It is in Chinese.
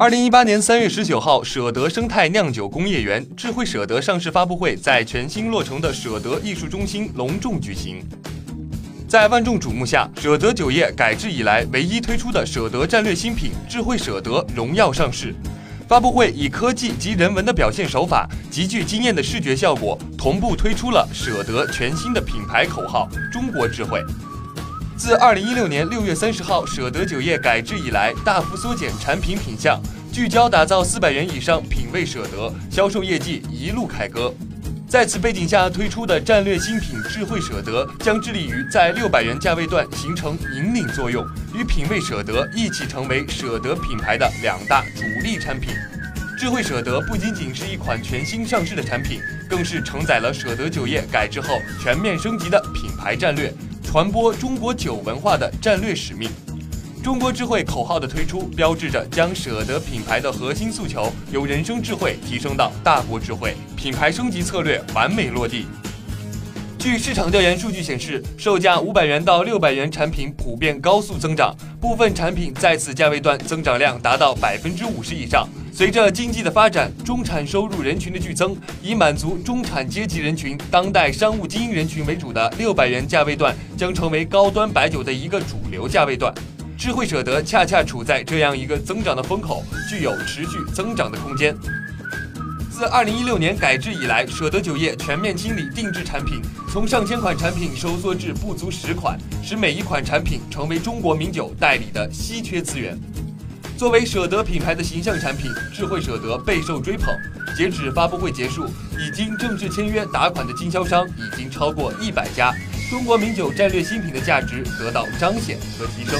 二零一八年三月十九号，舍得生态酿酒工业园智慧舍得上市发布会在全新落成的舍得艺术中心隆重举行。在万众瞩目下，舍得酒业改制以来唯一推出的舍得战略新品智慧舍得荣耀上市。发布会以科技及人文的表现手法，极具惊艳的视觉效果，同步推出了舍得全新的品牌口号“中国智慧”。自二零一六年六月三十号舍得酒业改制以来，大幅缩减产品品项，聚焦打造四百元以上品味舍得，销售业绩一路凯歌。在此背景下推出的战略新品智慧舍得，将致力于在六百元价位段形成引领作用，与品味舍得一起成为舍得品牌的两大主力产品。智慧舍得不仅仅是一款全新上市的产品，更是承载了舍得酒业改制后全面升级的品牌战略。传播中国酒文化的战略使命，中国智慧口号的推出，标志着将舍得品牌的核心诉求由人生智慧提升到大国智慧，品牌升级策略完美落地。据市场调研数据显示，售价五百元到六百元产品普遍高速增长，部分产品在此价位段增长量达到百分之五十以上。随着经济的发展，中产收入人群的剧增，以满足中产阶级人群、当代商务精英人群为主的六百元价位段将成为高端白酒的一个主流价位段。智慧舍得恰恰处在这样一个增长的风口，具有持续增长的空间。自二零一六年改制以来，舍得酒业全面清理定制产品，从上千款产品收缩至不足十款，使每一款产品成为中国名酒代理的稀缺资源。作为舍得品牌的形象产品，智慧舍得备受追捧。截止发布会结束，已经正式签约打款的经销商已经超过一百家，中国名酒战略新品的价值得到彰显和提升。